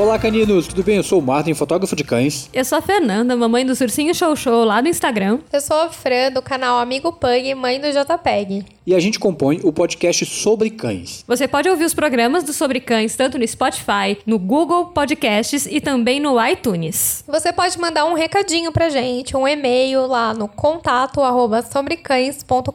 Olá, caninos, tudo bem? Eu sou o Martin, fotógrafo de cães. Eu sou a Fernanda, mamãe do Ursinho Show Show lá no Instagram. Eu sou a Fran, do canal Amigo Pug, mãe do JPEG. E a gente compõe o podcast Sobre Cães. Você pode ouvir os programas do Sobre Cães tanto no Spotify, no Google Podcasts e também no iTunes. Você pode mandar um recadinho pra gente, um e-mail lá no contato arroba sobrecães.com.br.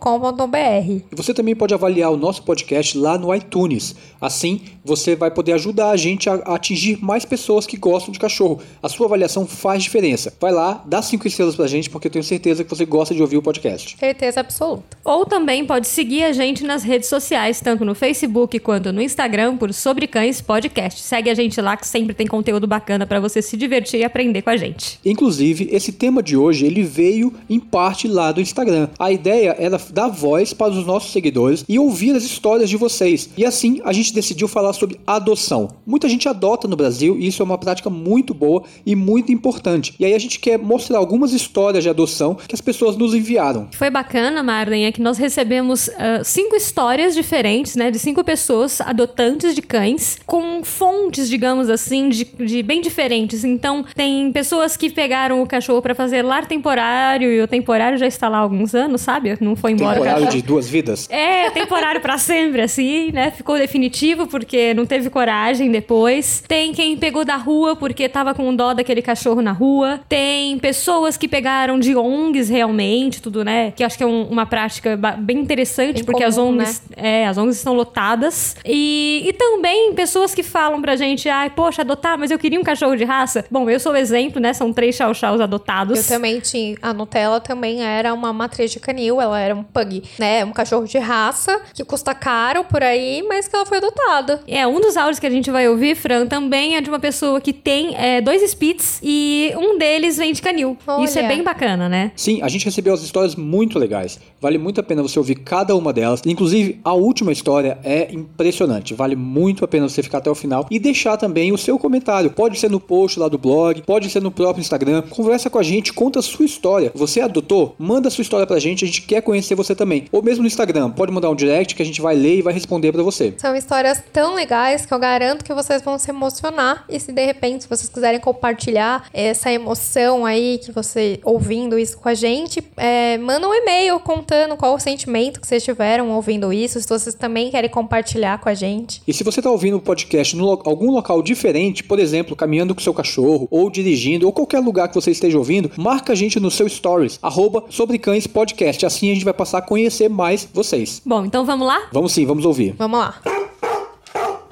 E você também pode avaliar o nosso podcast lá no iTunes. Assim, você vai poder ajudar a gente a atingir mais pessoas que gostam de cachorro. A sua avaliação faz diferença. Vai lá, dá cinco estrelas pra gente, porque eu tenho certeza que você gosta de ouvir o podcast. Certeza absoluta. Ou também pode seguir a gente nas redes sociais, tanto no Facebook quanto no Instagram, por Sobre Cães Podcast. Segue a gente lá que sempre tem conteúdo bacana para você se divertir e aprender com a gente. Inclusive, esse tema de hoje, ele veio em parte lá do Instagram. A ideia era dar voz para os nossos seguidores e ouvir as histórias de vocês. E assim, a gente decidiu falar sobre adoção. Muita gente adota no Brasil e isso é uma prática muito boa e muito importante. E aí a gente quer mostrar algumas histórias de adoção que as pessoas nos enviaram. Foi bacana, Marlene, é que nós recebemos uh, cinco histórias diferentes, né, de cinco pessoas adotantes de cães, com fontes, digamos assim, de, de bem diferentes. Então, tem pessoas que pegaram o cachorro para fazer lar temporário e o temporário já está lá há alguns anos, sabe? Não foi embora. Temporário de duas vidas? É, temporário para sempre, assim, né? Ficou definitivo porque não teve coragem depois. Tem quem pegou da rua porque tava com dó daquele cachorro na rua. Tem pessoas que pegaram de ONGs realmente, tudo, né? Que acho que é um, uma prática bem interessante, bem porque comum, as ONGs, né? é, as ONGs estão lotadas. E, e também pessoas que falam pra gente, ai, poxa, adotar, mas eu queria um cachorro de raça. Bom, eu sou o exemplo, né? São três chau-chaus adotados. Eu também tinha. A Nutella também era uma matriz de canil, ela era um pug, né? Um cachorro de raça, que custa caro por aí, mas que ela foi adotada. É, um dos áudios que a gente vai ouvir, Fran, também é de uma pessoa que tem é, dois Spits e um deles vem de canil. Olha. Isso é bem bacana, né? Sim, a gente recebeu as histórias muito legais. Vale muito a pena você ouvir cada uma delas. Inclusive, a última história é impressionante. Vale muito a pena você ficar até o final e deixar também o seu comentário. Pode ser no post lá do blog, pode ser no próprio Instagram. Conversa com a gente, conta a sua história. Você adotou? Manda a sua história pra gente, a gente quer conhecer você também. Ou mesmo no Instagram, pode mandar um direct que a gente vai ler e vai responder para você. São histórias tão legais que eu garanto que vocês vão se emocionar. E se de repente, se vocês quiserem compartilhar essa emoção aí que você ouvindo isso com a gente, é, manda um e-mail contando qual o sentimento que vocês tiveram ouvindo isso, se vocês também querem compartilhar com a gente. E se você está ouvindo o podcast em lo algum local diferente, por exemplo, caminhando com seu cachorro, ou dirigindo, ou qualquer lugar que você esteja ouvindo, marca a gente no seu stories, arroba sobre cães podcast. Assim a gente vai passar a conhecer mais vocês. Bom, então vamos lá? Vamos sim, vamos ouvir. Vamos lá.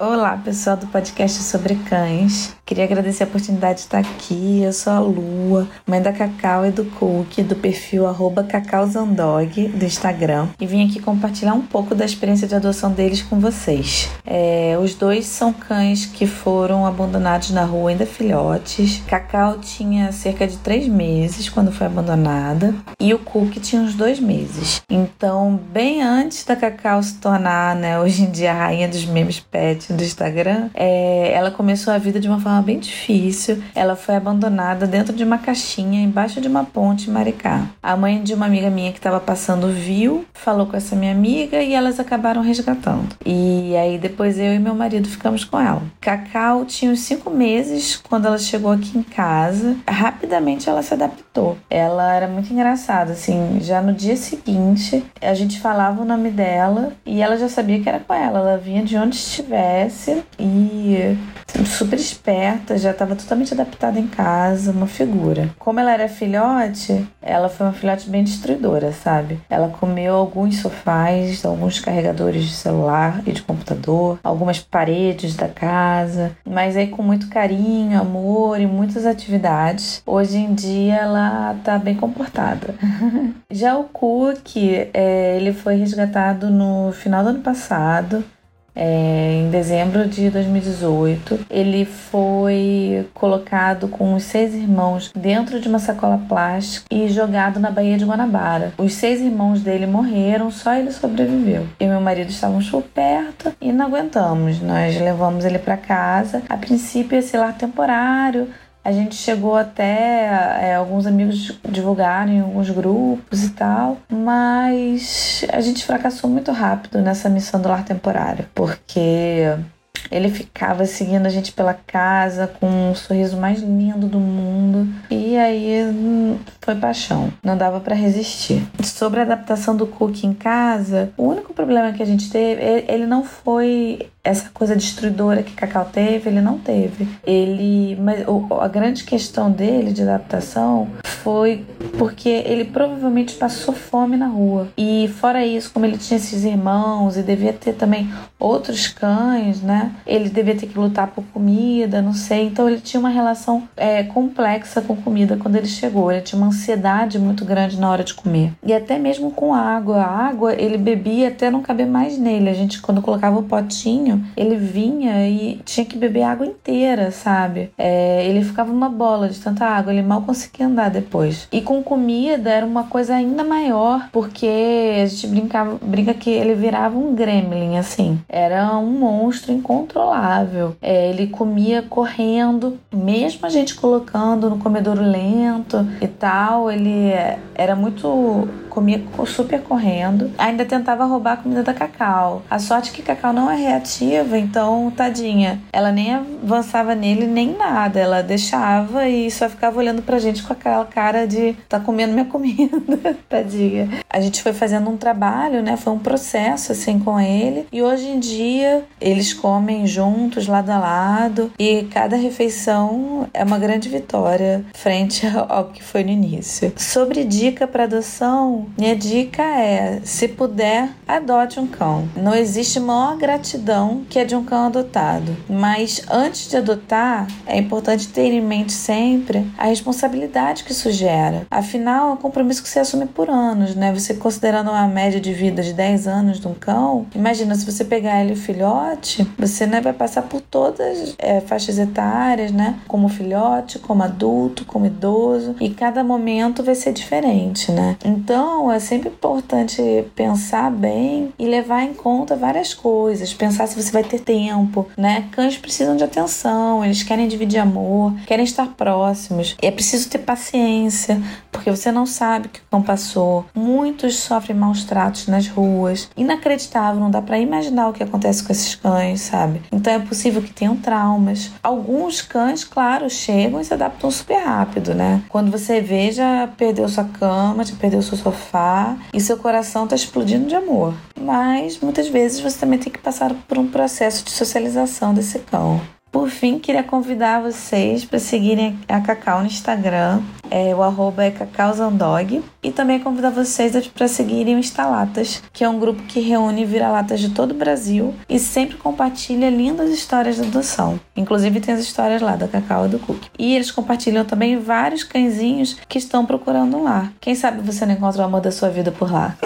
Olá, pessoal do podcast sobre cães. Queria agradecer a oportunidade de estar aqui. Eu sou a Lua, mãe da Cacau e do Cookie, do perfil cacauzandog do Instagram, e vim aqui compartilhar um pouco da experiência de adoção deles com vocês. É, os dois são cães que foram abandonados na rua ainda filhotes. Cacau tinha cerca de três meses quando foi abandonada, e o Cookie tinha uns dois meses. Então, bem antes da Cacau se tornar, né, hoje em dia, a rainha dos memes pet do Instagram, é, ela começou a vida de uma forma bem difícil, ela foi abandonada dentro de uma caixinha embaixo de uma ponte em Maricá. A mãe de uma amiga minha que estava passando viu, falou com essa minha amiga e elas acabaram resgatando. E aí depois eu e meu marido ficamos com ela. Cacau tinha uns cinco meses quando ela chegou aqui em casa. Rapidamente ela se adaptou. Ela era muito engraçada, assim, já no dia seguinte a gente falava o nome dela e ela já sabia que era com ela. Ela vinha de onde estivesse e super esperta, já estava totalmente adaptada em casa, uma figura. Como ela era filhote, ela foi uma filhote bem destruidora, sabe? Ela comeu alguns sofás, alguns carregadores de celular e de computador, algumas paredes da casa, mas aí com muito carinho, amor e muitas atividades. Hoje em dia ela tá bem comportada. Já o Cook, é, ele foi resgatado no final do ano passado é, em dezembro de 2018. Ele foi colocado com os seis irmãos dentro de uma sacola plástica e jogado na Baía de Guanabara. Os seis irmãos dele morreram, só ele sobreviveu. Eu e meu marido estávamos por perto e não aguentamos. Nós levamos ele para casa. A princípio, esse lar temporário a gente chegou até é, alguns amigos divulgarem alguns grupos e tal, mas a gente fracassou muito rápido nessa missão do lar temporário, porque Ele ficava seguindo a gente pela casa com o sorriso mais lindo do mundo. E aí hum, foi paixão. Não dava para resistir. Sobre a adaptação do Cook em casa, o único problema que a gente teve, ele não foi essa coisa destruidora que Cacau teve, ele não teve. Ele, mas a grande questão dele de adaptação foi porque ele provavelmente passou fome na rua. E fora isso, como ele tinha esses irmãos e devia ter também outros cães, né? Ele devia ter que lutar por comida, não sei. Então ele tinha uma relação é, complexa com comida quando ele chegou. Ele tinha uma ansiedade muito grande na hora de comer. E até mesmo com água. A água ele bebia até não caber mais nele. A gente, quando colocava o potinho, ele vinha e tinha que beber água inteira, sabe? É, ele ficava uma bola de tanta água, ele mal conseguia andar depois. E com comida era uma coisa ainda maior, porque a gente brincava, brinca que ele virava um gremlin, assim. Era um monstro incontrolável. É, ele comia correndo, mesmo a gente colocando no comedouro lento e tal, ele era muito comia super correndo. Ainda tentava roubar a comida da Cacau. A sorte é que Cacau não é reativa, então, tadinha, ela nem avançava nele nem nada. Ela deixava e só ficava olhando pra gente com aquela cara de tá comendo minha comida, tadinha. A gente foi fazendo um trabalho, né? Foi um processo assim com ele. E hoje em dia eles comem juntos, lado a lado, e cada refeição é uma grande vitória frente ao que foi no início. Sobre dica para adoção, minha dica é: se puder, adote um cão. Não existe maior gratidão que a de um cão adotado. Mas antes de adotar, é importante ter em mente sempre a responsabilidade que isso gera. Afinal, é um compromisso que você assume por anos, né? Você considerando uma média de vida de 10 anos de um cão, imagina se você pegar ele filhote, você né, vai passar por todas é, faixas etárias, né? Como filhote, como adulto, como idoso, e cada momento vai ser diferente, né? Então, então, é sempre importante pensar bem e levar em conta várias coisas. Pensar se você vai ter tempo, né? Cães precisam de atenção, eles querem dividir amor, querem estar próximos. É preciso ter paciência, porque você não sabe o que o cão passou. Muitos sofrem maus tratos nas ruas. Inacreditável, não dá para imaginar o que acontece com esses cães, sabe? Então é possível que tenham traumas. Alguns cães, claro, chegam e se adaptam super rápido, né? Quando você vê, já perdeu sua cama, já perdeu seu sofá e seu coração está explodindo de amor. Mas muitas vezes você também tem que passar por um processo de socialização desse cão. Por fim, queria convidar vocês para seguirem a Cacau no Instagram, é, o arroba é cacauzandog, e também convidar vocês para seguirem o Instalatas, que é um grupo que reúne vira-latas de todo o Brasil e sempre compartilha lindas histórias de adoção. Inclusive tem as histórias lá da Cacau e do Cook. E eles compartilham também vários cãezinhos que estão procurando um lar. Quem sabe você não encontra o amor da sua vida por lá.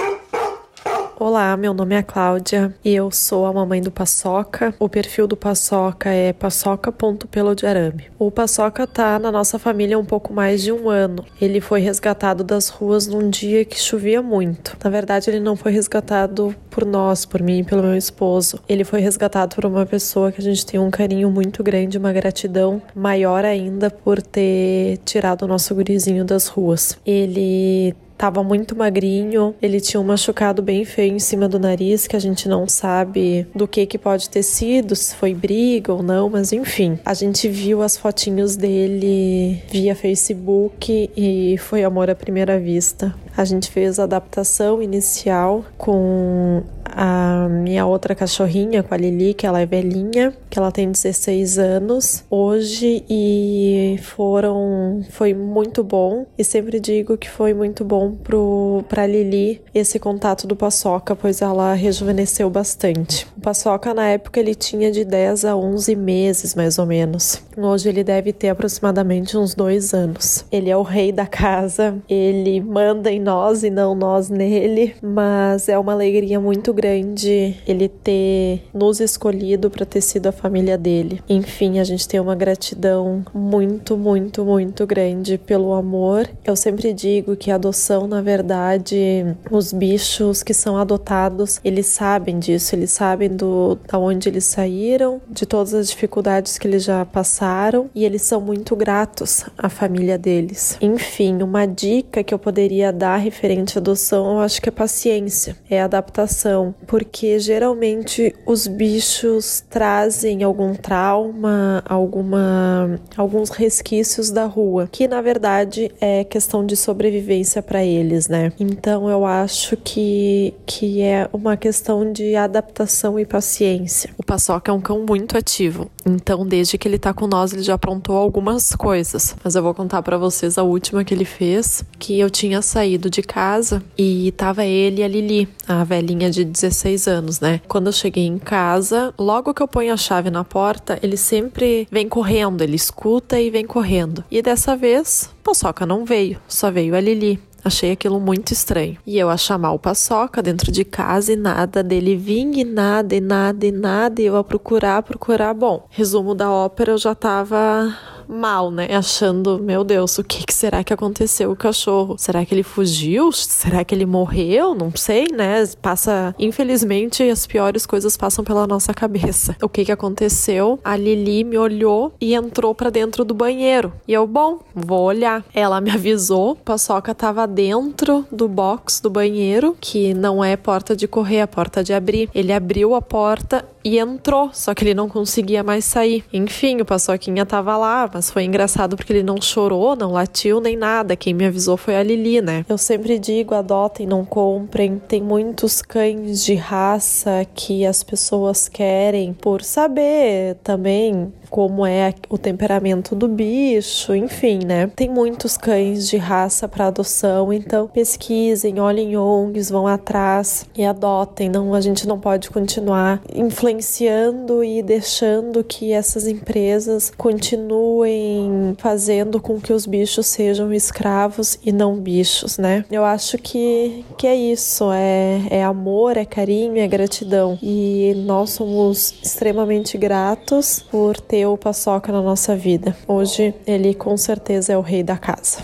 Olá, meu nome é Cláudia e eu sou a mamãe do Paçoca. O perfil do Paçoca é paçoca.pelo de arame. O Paçoca tá na nossa família há um pouco mais de um ano. Ele foi resgatado das ruas num dia que chovia muito. Na verdade, ele não foi resgatado por nós, por mim e pelo meu esposo. Ele foi resgatado por uma pessoa que a gente tem um carinho muito grande, uma gratidão maior ainda por ter tirado o nosso gurizinho das ruas. Ele Tava muito magrinho, ele tinha um machucado bem feio em cima do nariz, que a gente não sabe do que que pode ter sido, se foi briga ou não, mas enfim. A gente viu as fotinhos dele via Facebook e foi amor à primeira vista. A gente fez a adaptação inicial com a minha outra cachorrinha, com a Lili, que ela é velhinha, que ela tem 16 anos hoje e foram foi muito bom e sempre digo que foi muito bom pro para Lili esse contato do Paçoca, pois ela rejuvenesceu bastante. O Paçoca na época ele tinha de 10 a 11 meses mais ou menos. Hoje ele deve ter aproximadamente uns dois anos. Ele é o rei da casa, ele manda em nós e não nós nele, mas é uma alegria muito grande ele ter nos escolhido para ter sido a família dele. Enfim, a gente tem uma gratidão muito, muito, muito grande pelo amor. Eu sempre digo que a adoção, na verdade, os bichos que são adotados, eles sabem disso, eles sabem do da onde eles saíram, de todas as dificuldades que eles já passaram e eles são muito gratos à família deles. Enfim, uma dica que eu poderia dar referente à adoção, eu acho que é paciência, é adaptação, porque geralmente os bichos trazem algum trauma, alguma, alguns resquícios da rua, que na verdade é questão de sobrevivência para eles, né? Então eu acho que, que é uma questão de adaptação e paciência. O Paçoca é um cão muito ativo, então desde que ele tá com nós ele já aprontou algumas coisas, mas eu vou contar para vocês a última que ele fez, que eu tinha saído de casa e tava ele e a Lili, a velhinha de 16 anos, né? Quando eu cheguei em casa, logo que eu ponho a chave na porta, ele sempre vem correndo, ele escuta e vem correndo. E dessa vez, Paçoca não veio, só veio a Lili. Achei aquilo muito estranho. E eu a chamar o Paçoca dentro de casa e nada dele vir e nada e nada e nada. E eu a procurar, procurar. Bom, resumo da ópera, eu já tava mal, né? Achando, meu Deus, o que, que será que aconteceu o cachorro? Será que ele fugiu? Será que ele morreu? Não sei, né? Passa, infelizmente, as piores coisas passam pela nossa cabeça. O que que aconteceu? A Lili me olhou e entrou para dentro do banheiro. E eu, bom, vou olhar. Ela me avisou, Paçoca tava dentro do box do banheiro, que não é porta de correr, é porta de abrir. Ele abriu a porta e entrou, só que ele não conseguia mais sair. Enfim, o Paçoquinha tava lá, mas foi engraçado porque ele não chorou, não latiu nem nada. Quem me avisou foi a Lili, né? Eu sempre digo: adotem, não comprem. Tem muitos cães de raça que as pessoas querem por saber também como é o temperamento do bicho, enfim, né? Tem muitos cães de raça para adoção, então pesquisem, olhem ONGs, vão atrás e adotem. Não, a gente não pode continuar influenciando e deixando que essas empresas continuem fazendo com que os bichos sejam escravos e não bichos, né? Eu acho que, que é isso, é, é amor, é carinho, é gratidão. E nós somos extremamente gratos por ter o Paçoca na nossa vida. Hoje ele com certeza é o rei da casa.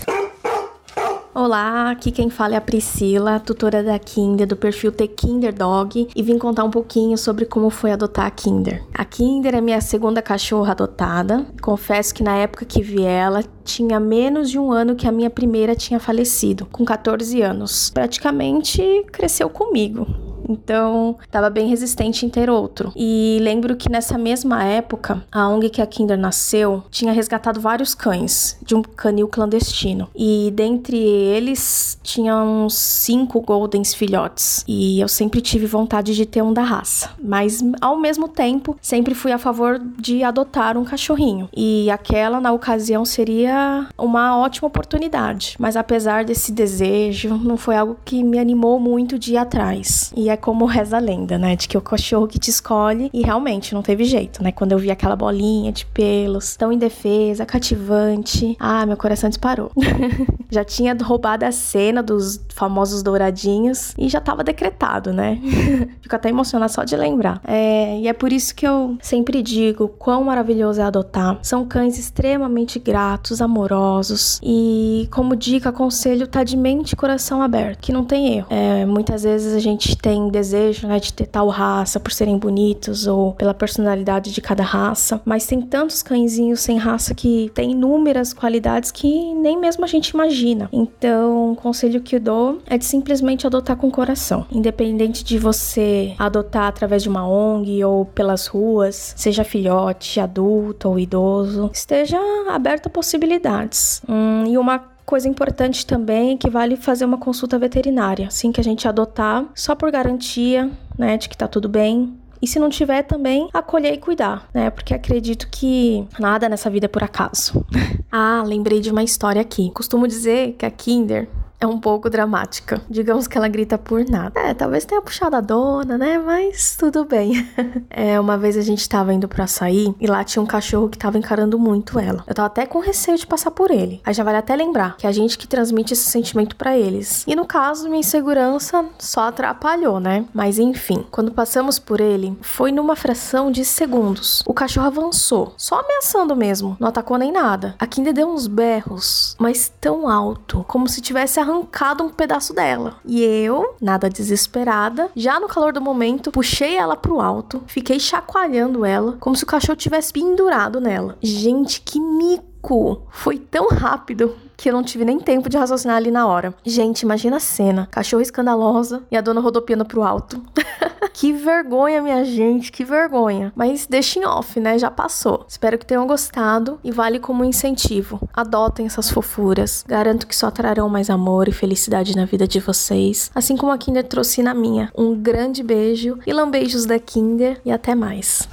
Olá, aqui quem fala é a Priscila, tutora da Kinder, do perfil The Kinder Dog, e vim contar um pouquinho sobre como foi adotar a Kinder. A Kinder é minha segunda cachorra adotada. Confesso que na época que vi ela, tinha menos de um ano que a minha primeira tinha falecido, com 14 anos. Praticamente cresceu comigo. Então, estava bem resistente em ter outro. E lembro que nessa mesma época, a ONG que a Kinder nasceu tinha resgatado vários cães de um canil clandestino. E dentre eles, tinha uns cinco Goldens filhotes. E eu sempre tive vontade de ter um da raça. Mas, ao mesmo tempo, sempre fui a favor de adotar um cachorrinho. E aquela, na ocasião, seria uma ótima oportunidade. Mas apesar desse desejo, não foi algo que me animou muito de ir atrás. E é como reza a lenda, né? De que o cachorro que te escolhe e realmente não teve jeito, né? Quando eu vi aquela bolinha de pelos, tão indefesa, cativante, ah, meu coração disparou. já tinha roubado a cena dos famosos douradinhos e já tava decretado, né? Fico até emocionada só de lembrar. É, e é por isso que eu sempre digo quão maravilhoso é adotar. São cães extremamente gratos, amorosos e, como dica, aconselho tá de mente e coração aberto, que não tem erro. É, muitas vezes a gente tem desejo, né, de ter tal raça por serem bonitos ou pela personalidade de cada raça, mas tem tantos cãezinhos sem raça que tem inúmeras qualidades que nem mesmo a gente imagina. Então, o conselho que eu dou é de simplesmente adotar com coração, independente de você adotar através de uma ONG ou pelas ruas, seja filhote, adulto ou idoso, esteja aberto a possibilidades. Hum, e uma Coisa importante também que vale fazer uma consulta veterinária assim que a gente adotar, só por garantia, né, de que tá tudo bem. E se não tiver também, acolher e cuidar, né? Porque acredito que nada nessa vida é por acaso. ah, lembrei de uma história aqui. Costumo dizer que a Kinder é um pouco dramática. Digamos que ela grita por nada. É, talvez tenha puxado a dona, né? Mas tudo bem. é, uma vez a gente tava indo pra sair e lá tinha um cachorro que tava encarando muito ela. Eu tava até com receio de passar por ele. Aí já vale até lembrar que a gente que transmite esse sentimento para eles. E no caso, minha insegurança só atrapalhou, né? Mas enfim, quando passamos por ele, foi numa fração de segundos. O cachorro avançou, só ameaçando mesmo. Não atacou nem nada. A Kinder deu uns berros, mas tão alto, como se tivesse arrancado um pedaço dela. E eu, nada desesperada, já no calor do momento, puxei ela pro alto, fiquei chacoalhando ela, como se o cachorro tivesse pendurado nela. Gente, que mico! Foi tão rápido que eu não tive nem tempo de raciocinar ali na hora. Gente, imagina a cena: cachorro escandalosa e a dona rodopiando pro alto. que vergonha, minha gente, que vergonha. Mas deixem off, né? Já passou. Espero que tenham gostado e vale como incentivo. Adotem essas fofuras. Garanto que só trarão mais amor e felicidade na vida de vocês, assim como a Kinder trouxe na minha. Um grande beijo e lambeijos da Kinder e até mais.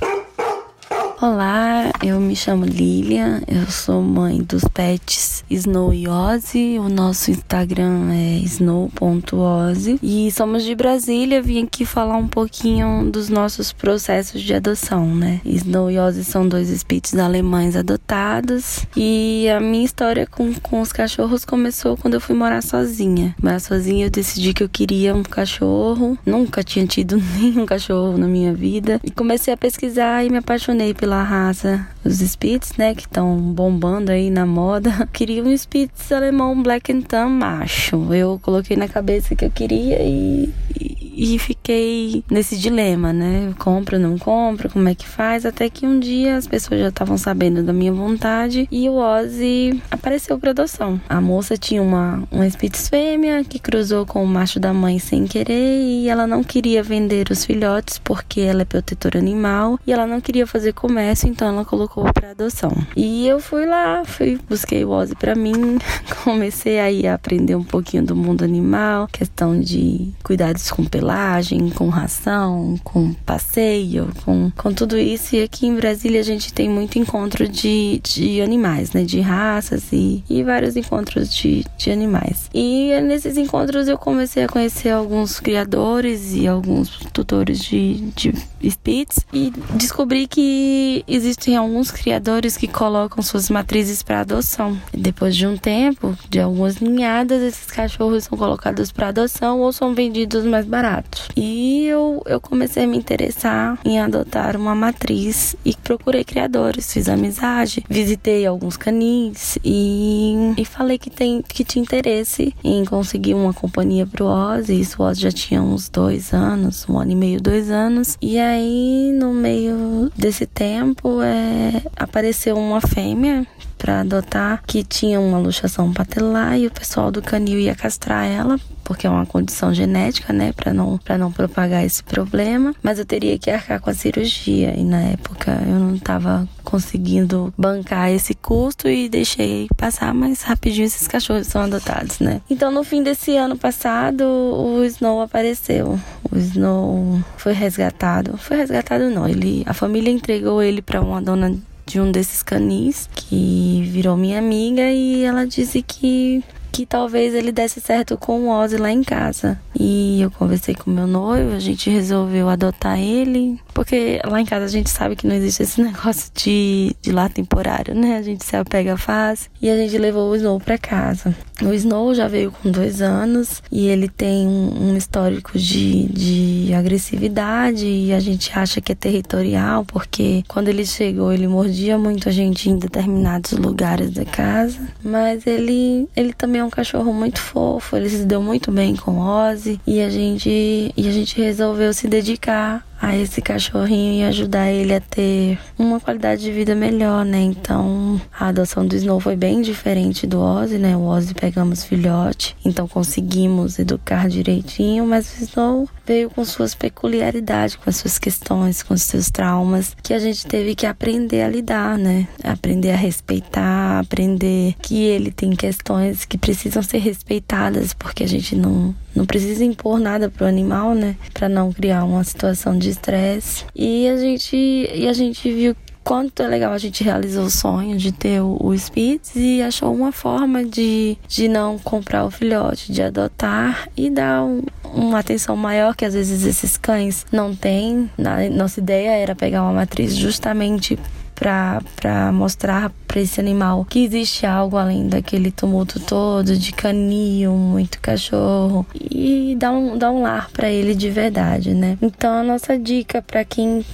Olá, eu me chamo Lilian, eu sou mãe dos pets Snow e Ozzy. O nosso Instagram é snow.ozzy e somos de Brasília. Vim aqui falar um pouquinho dos nossos processos de adoção, né? Snow e Ozzy são dois spits alemães adotados e a minha história com, com os cachorros começou quando eu fui morar sozinha. Morar sozinha eu decidi que eu queria um cachorro, nunca tinha tido nenhum cachorro na minha vida e comecei a pesquisar e me apaixonei pela pela raça, os Spitz, né, que estão bombando aí na moda. Queria um Spitz alemão Black and Tan macho. Eu coloquei na cabeça que eu queria e, e, e fiquei nesse dilema, né? Compra, não compra, como é que faz? Até que um dia as pessoas já estavam sabendo da minha vontade e o Ozzy apareceu para adoção. A moça tinha uma, uma Spitz fêmea que cruzou com o macho da mãe sem querer e ela não queria vender os filhotes porque ela é protetora animal e ela não queria fazer comércio, então ela colocou para adoção. E eu fui lá, fui busquei o Ozzy para mim, comecei aí a aprender um pouquinho do mundo animal, questão de cuidados com pelagem, com ração, com passeio, com, com tudo isso. E aqui em Brasília a gente tem muito encontro de, de animais, né? De raças e, e vários encontros de, de animais. E nesses encontros eu comecei a conhecer alguns criadores e alguns tutores de, de Spitz e descobri que existem alguns criadores que colocam suas matrizes para adoção. Depois de um tempo, de algumas ninhadas, esses cachorros são colocados para adoção ou são vendidos mais baratos. Eu, eu comecei a me interessar em adotar uma matriz e procurei criadores, fiz amizade, visitei alguns canis e, e falei que, tem, que tinha interesse em conseguir uma companhia pro Ozzy. Isso o Ozzy já tinha uns dois anos, um ano e meio, dois anos. E aí, no meio desse tempo é, apareceu uma fêmea para adotar que tinha uma luxação patelar e o pessoal do canil ia castrar ela porque é uma condição genética, né, para não para não propagar esse problema, mas eu teria que arcar com a cirurgia e na época eu não estava conseguindo bancar esse custo e deixei passar, mas rapidinho esses cachorros são adotados, né? Então no fim desse ano passado o Snow apareceu. O Snow foi resgatado. Foi resgatado não, ele a família entregou ele para uma dona de um desses canis que virou minha amiga e ela disse que que talvez ele desse certo com o Ozzy lá em casa. E eu conversei com meu noivo, a gente resolveu adotar ele, porque lá em casa a gente sabe que não existe esse negócio de, de lá temporário, né? A gente se apega fácil. E a gente levou o Snow pra casa. O Snow já veio com dois anos e ele tem um, um histórico de, de agressividade e a gente acha que é territorial, porque quando ele chegou ele mordia muito a gente em determinados lugares da casa. Mas ele, ele também é um cachorro muito fofo, ele se deu muito bem com Ozzy e a gente, e a gente resolveu se dedicar a esse cachorrinho e ajudar ele a ter uma qualidade de vida melhor, né? Então, a adoção do Snow foi bem diferente do Ozzy, né? O Ozzy pegamos filhote, então conseguimos educar direitinho, mas o Snow veio com suas peculiaridades, com as suas questões, com os seus traumas, que a gente teve que aprender a lidar, né? Aprender a respeitar, aprender que ele tem questões que precisam ser respeitadas, porque a gente não não precisa impor nada pro animal, né? Para não criar uma situação de estresse. E a gente e a gente viu quanto é legal a gente realizou o sonho de ter o, o Spitz e achou uma forma de, de não comprar o filhote, de adotar e dar um, uma atenção maior que às vezes esses cães não têm. Na, nossa ideia era pegar uma matriz justamente para mostrar para esse animal que existe algo além daquele tumulto todo de canil, muito cachorro e dar um, dar um lar para ele de verdade, né? Então a nossa dica para quem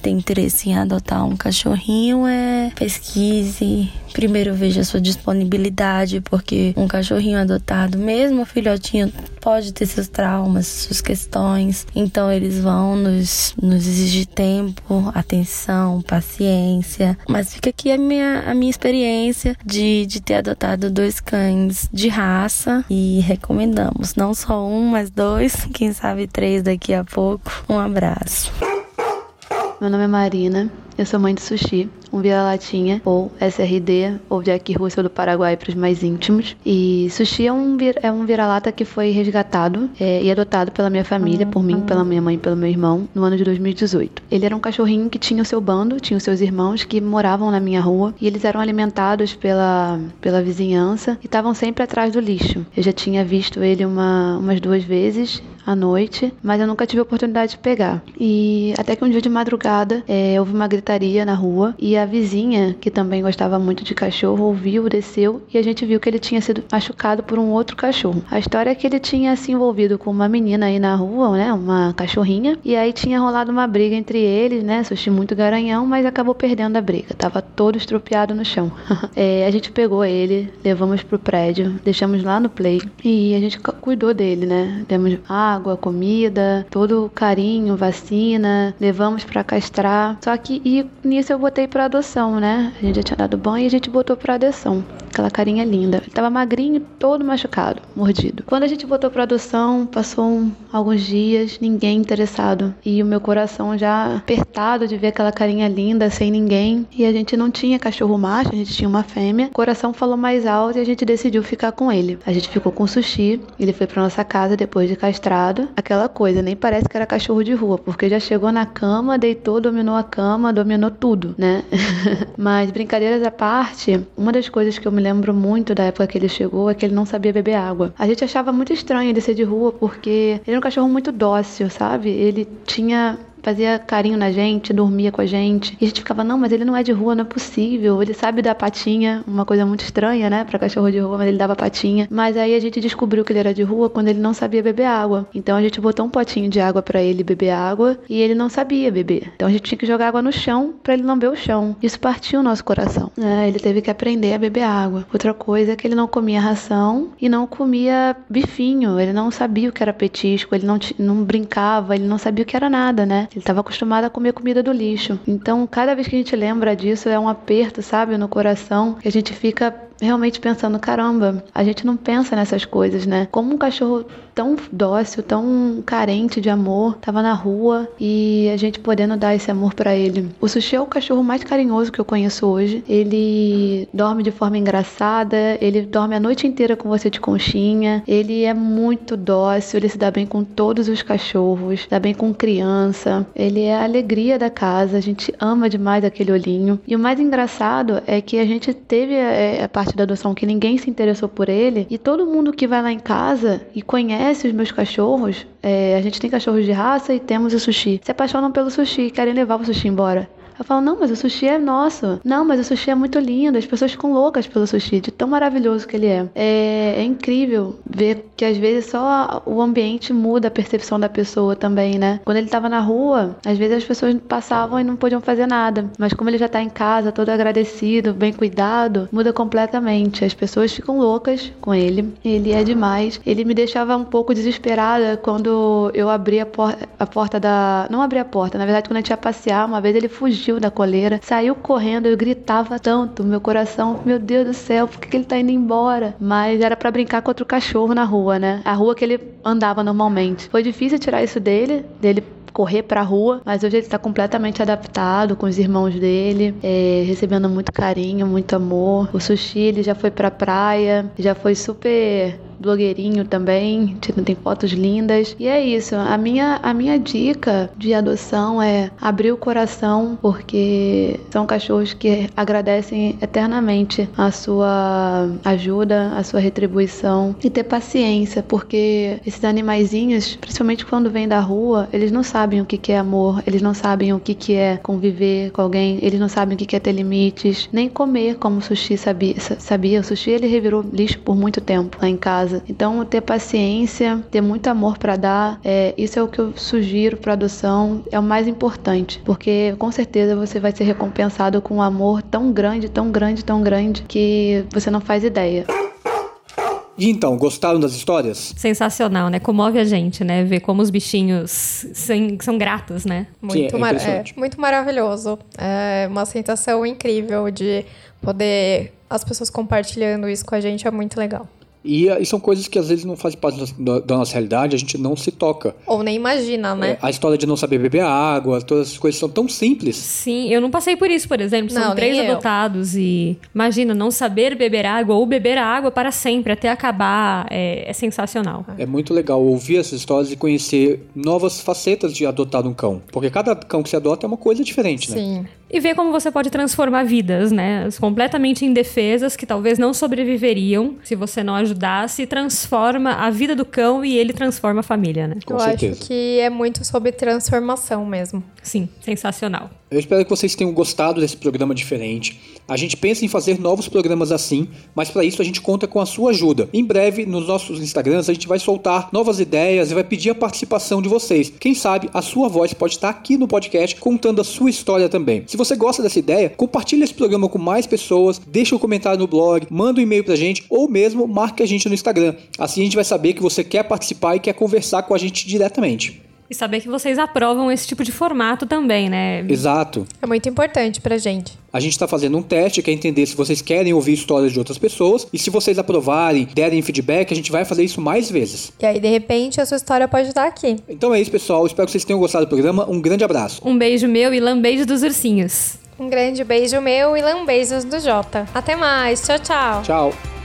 tem interesse em adotar um cachorrinho é pesquise, primeiro veja a sua disponibilidade, porque um cachorrinho adotado, mesmo filhotinho pode ter seus traumas, suas questões. Então eles vão nos, nos exigir tempo, atenção, paciência. Mas fica aqui a minha, a minha experiência de, de ter adotado dois cães de raça e recomendamos não só um, mas dois, quem sabe três daqui a pouco. Um abraço. Meu nome é Marina, eu sou mãe de Sushi, um vira-latinha, ou SRD, ou Jack Russell do Paraguai para os mais íntimos. E Sushi é um, é um vira-lata que foi resgatado é, e adotado pela minha família, por mim, pela minha mãe e pelo meu irmão, no ano de 2018. Ele era um cachorrinho que tinha o seu bando, tinha os seus irmãos que moravam na minha rua e eles eram alimentados pela, pela vizinhança e estavam sempre atrás do lixo. Eu já tinha visto ele uma, umas duas vezes à noite, mas eu nunca tive a oportunidade de pegar. E até que um dia de madrugada é, houve uma gritaria na rua e a vizinha, que também gostava muito de cachorro, ouviu, desceu e a gente viu que ele tinha sido machucado por um outro cachorro. A história é que ele tinha se envolvido com uma menina aí na rua, né, uma cachorrinha, e aí tinha rolado uma briga entre eles, né, sushi muito garanhão, mas acabou perdendo a briga. Tava todo estropiado no chão. é, a gente pegou ele, levamos pro prédio, deixamos lá no play e a gente cuidou dele, né, demos água, água, comida, todo carinho, vacina, levamos para castrar. Só que e nisso eu botei para adoção, né? A gente já tinha dado banho e a gente botou para adoção. Aquela carinha linda. Ele tava magrinho, todo machucado, mordido. Quando a gente botou para adoção, passou um, alguns dias, ninguém interessado. E o meu coração já apertado de ver aquela carinha linda sem ninguém. E a gente não tinha cachorro macho, a gente tinha uma fêmea. O coração falou mais alto e a gente decidiu ficar com ele. A gente ficou com o sushi. Ele foi para nossa casa depois de castrado aquela coisa, nem parece que era cachorro de rua, porque já chegou na cama, deitou, dominou a cama, dominou tudo, né? Mas brincadeiras à parte, uma das coisas que eu me lembro muito da época que ele chegou é que ele não sabia beber água. A gente achava muito estranho ele ser de rua, porque ele era um cachorro muito dócil, sabe? Ele tinha fazia carinho na gente, dormia com a gente. E a gente ficava, não, mas ele não é de rua, não é possível. Ele sabe dar patinha, uma coisa muito estranha, né, para cachorro de rua, mas ele dava patinha. Mas aí a gente descobriu que ele era de rua quando ele não sabia beber água. Então a gente botou um potinho de água para ele beber água e ele não sabia beber. Então a gente tinha que jogar água no chão para ele lamber o chão. Isso partiu o nosso coração. É, ele teve que aprender a beber água. Outra coisa é que ele não comia ração e não comia bifinho. Ele não sabia o que era petisco, ele não, não brincava, ele não sabia o que era nada, né? Ele estava acostumado a comer comida do lixo. Então, cada vez que a gente lembra disso, é um aperto, sabe, no coração, que a gente fica realmente pensando, caramba, a gente não pensa nessas coisas, né? Como um cachorro tão dócil, tão carente de amor, tava na rua e a gente podendo dar esse amor para ele. O Sushi é o cachorro mais carinhoso que eu conheço hoje. Ele dorme de forma engraçada, ele dorme a noite inteira com você de conchinha. Ele é muito dócil, ele se dá bem com todos os cachorros, dá bem com criança. Ele é a alegria da casa, a gente ama demais aquele olhinho. E o mais engraçado é que a gente teve é, a parte parte da adoção que ninguém se interessou por ele. E todo mundo que vai lá em casa e conhece os meus cachorros, é, a gente tem cachorros de raça e temos o sushi, se apaixonam pelo sushi e querem levar o sushi embora. Eu falo, não, mas o sushi é nosso. Não, mas o sushi é muito lindo. As pessoas ficam loucas pelo sushi, de tão maravilhoso que ele é. É, é incrível ver que às vezes só o ambiente muda a percepção da pessoa também, né? Quando ele tava na rua, às vezes as pessoas passavam e não podiam fazer nada. Mas como ele já tá em casa, todo agradecido, bem cuidado, muda completamente. As pessoas ficam loucas com ele. Ele é demais. Ele me deixava um pouco desesperada quando eu abri a, por a porta da. Não abri a porta, na verdade, quando a gente ia passear, uma vez ele fugiu fugiu da coleira, saiu correndo, eu gritava tanto, meu coração, meu Deus do céu, por que, que ele tá indo embora? Mas era para brincar com outro cachorro na rua, né? A rua que ele andava normalmente. Foi difícil tirar isso dele, dele correr pra rua, mas hoje ele está completamente adaptado com os irmãos dele, é, recebendo muito carinho, muito amor. O sushi ele já foi pra praia, já foi super blogueirinho também, tem fotos lindas. E é isso. A minha, a minha dica de adoção é abrir o coração, porque são cachorros que agradecem eternamente a sua ajuda, a sua retribuição e ter paciência, porque esses animaizinhos, principalmente quando vêm da rua, eles não sabem o que é amor, eles não sabem o que é conviver com alguém, eles não sabem o que é ter limites, nem comer como o sushi sabia. sabia. O sushi ele revirou lixo por muito tempo lá em casa casa. Então, ter paciência, ter muito amor para dar, é, isso é o que eu sugiro para adoção, é o mais importante, porque com certeza você vai ser recompensado com um amor tão grande, tão grande, tão grande que você não faz ideia. E então, gostaram das histórias? Sensacional, né? Comove a gente, né? Ver como os bichinhos são, são gratos, né? Muito, é mar- é, muito maravilhoso. É uma sensação incrível de poder as pessoas compartilhando isso com a gente é muito legal. E, e são coisas que às vezes não fazem parte da, da nossa realidade, a gente não se toca. Ou nem imagina, né? É, a história de não saber beber água, todas essas coisas são tão simples. Sim, eu não passei por isso, por exemplo. São Não, nem três eu. adotados e imagina, não saber beber água ou beber a água para sempre, até acabar, é, é sensacional. É muito legal ouvir essas histórias e conhecer novas facetas de adotar um cão. Porque cada cão que se adota é uma coisa diferente, né? Sim. E ver como você pode transformar vidas, né? As completamente indefesas, que talvez não sobreviveriam se você não ajudasse, transforma a vida do cão e ele transforma a família, né? Com eu certeza. acho que é muito sobre transformação mesmo. Sim, sensacional. Eu espero que vocês tenham gostado desse programa diferente. A gente pensa em fazer novos programas assim, mas para isso a gente conta com a sua ajuda. Em breve, nos nossos Instagrams, a gente vai soltar novas ideias e vai pedir a participação de vocês. Quem sabe a sua voz pode estar aqui no podcast contando a sua história também. Se você gosta dessa ideia, compartilhe esse programa com mais pessoas, deixa um comentário no blog, manda um e-mail pra gente ou mesmo marque a gente no Instagram. Assim a gente vai saber que você quer participar e quer conversar com a gente diretamente. E saber que vocês aprovam esse tipo de formato também, né? Exato. É muito importante pra gente. A gente está fazendo um teste, quer entender se vocês querem ouvir histórias de outras pessoas. E se vocês aprovarem, derem feedback, a gente vai fazer isso mais vezes. E aí, de repente, a sua história pode estar aqui. Então é isso, pessoal. Espero que vocês tenham gostado do programa. Um grande abraço. Um beijo meu e lambeijo dos ursinhos. Um grande beijo meu e lambeijos do Jota. Até mais. Tchau, tchau. Tchau.